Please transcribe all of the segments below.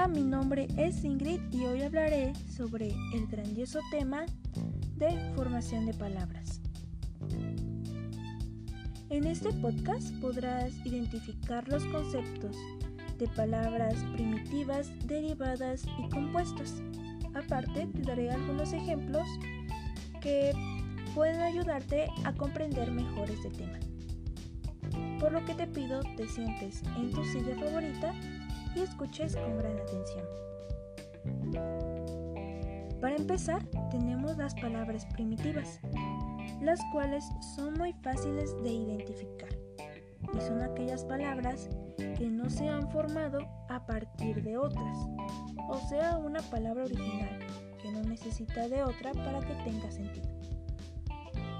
Hola, mi nombre es Ingrid y hoy hablaré sobre el grandioso tema de formación de palabras. En este podcast podrás identificar los conceptos de palabras primitivas, derivadas y compuestas. Aparte, te daré algunos ejemplos que pueden ayudarte a comprender mejor este tema. Por lo que te pido te sientes en tu silla favorita y escuches con gran atención. Para empezar, tenemos las palabras primitivas, las cuales son muy fáciles de identificar y son aquellas palabras que no se han formado a partir de otras, o sea, una palabra original que no necesita de otra para que tenga sentido.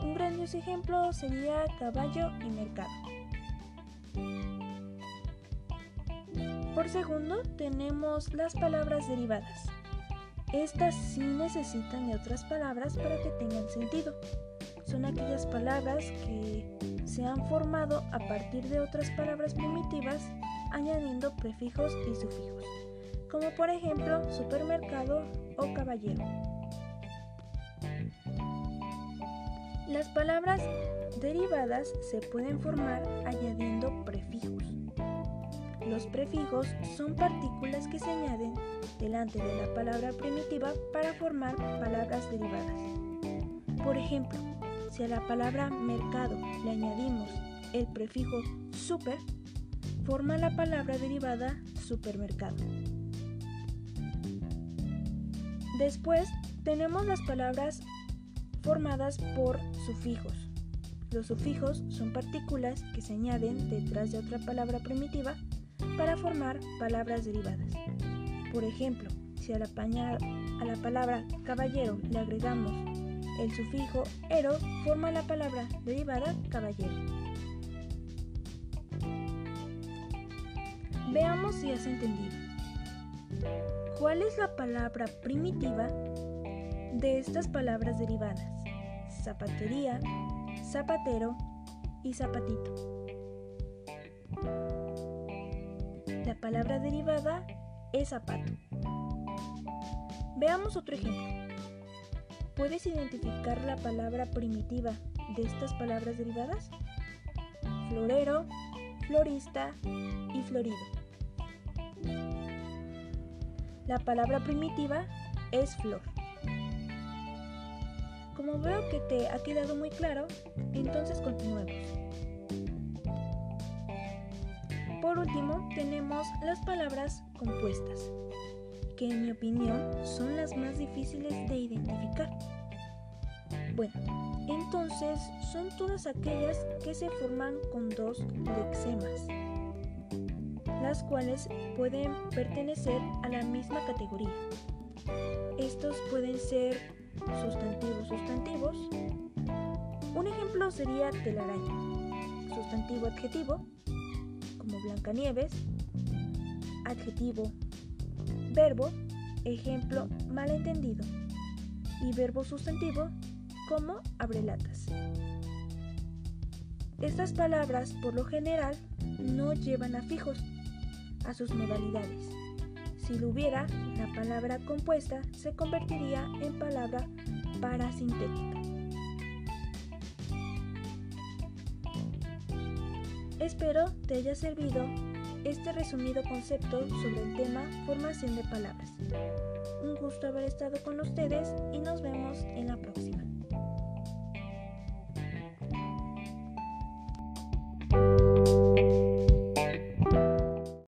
Un grandioso ejemplo sería caballo y mercado. Por segundo tenemos las palabras derivadas. Estas sí necesitan de otras palabras para que tengan sentido. Son aquellas palabras que se han formado a partir de otras palabras primitivas añadiendo prefijos y sufijos, como por ejemplo supermercado o caballero. Las palabras derivadas se pueden formar añadiendo prefijos. Los prefijos son partículas que se añaden delante de la palabra primitiva para formar palabras derivadas. Por ejemplo, si a la palabra mercado le añadimos el prefijo super, forma la palabra derivada supermercado. Después tenemos las palabras formadas por sufijos. Los sufijos son partículas que se añaden detrás de otra palabra primitiva para formar palabras derivadas. Por ejemplo, si a la, a la palabra caballero le agregamos el sufijo ero, forma la palabra derivada caballero. Veamos si has entendido. ¿Cuál es la palabra primitiva de estas palabras derivadas? Zapatería, zapatero y zapatito. La palabra derivada es zapato. Veamos otro ejemplo. ¿Puedes identificar la palabra primitiva de estas palabras derivadas? Florero, florista y florido. La palabra primitiva es flor. Como veo que te ha quedado muy claro, entonces continuemos. Por último, tenemos las palabras compuestas, que en mi opinión son las más difíciles de identificar. Bueno, entonces son todas aquellas que se forman con dos lexemas, las cuales pueden pertenecer a la misma categoría. Estos pueden ser sustantivos sustantivos. Un ejemplo sería telaraña, sustantivo adjetivo, como Blancanieves, adjetivo, verbo, ejemplo malentendido, y verbo sustantivo como abrelatas. Estas palabras por lo general no llevan a fijos a sus modalidades. Si lo hubiera, la palabra compuesta se convertiría en palabra parasintética. Espero te haya servido este resumido concepto sobre el tema formación de palabras. Un gusto haber estado con ustedes y nos vemos en la próxima.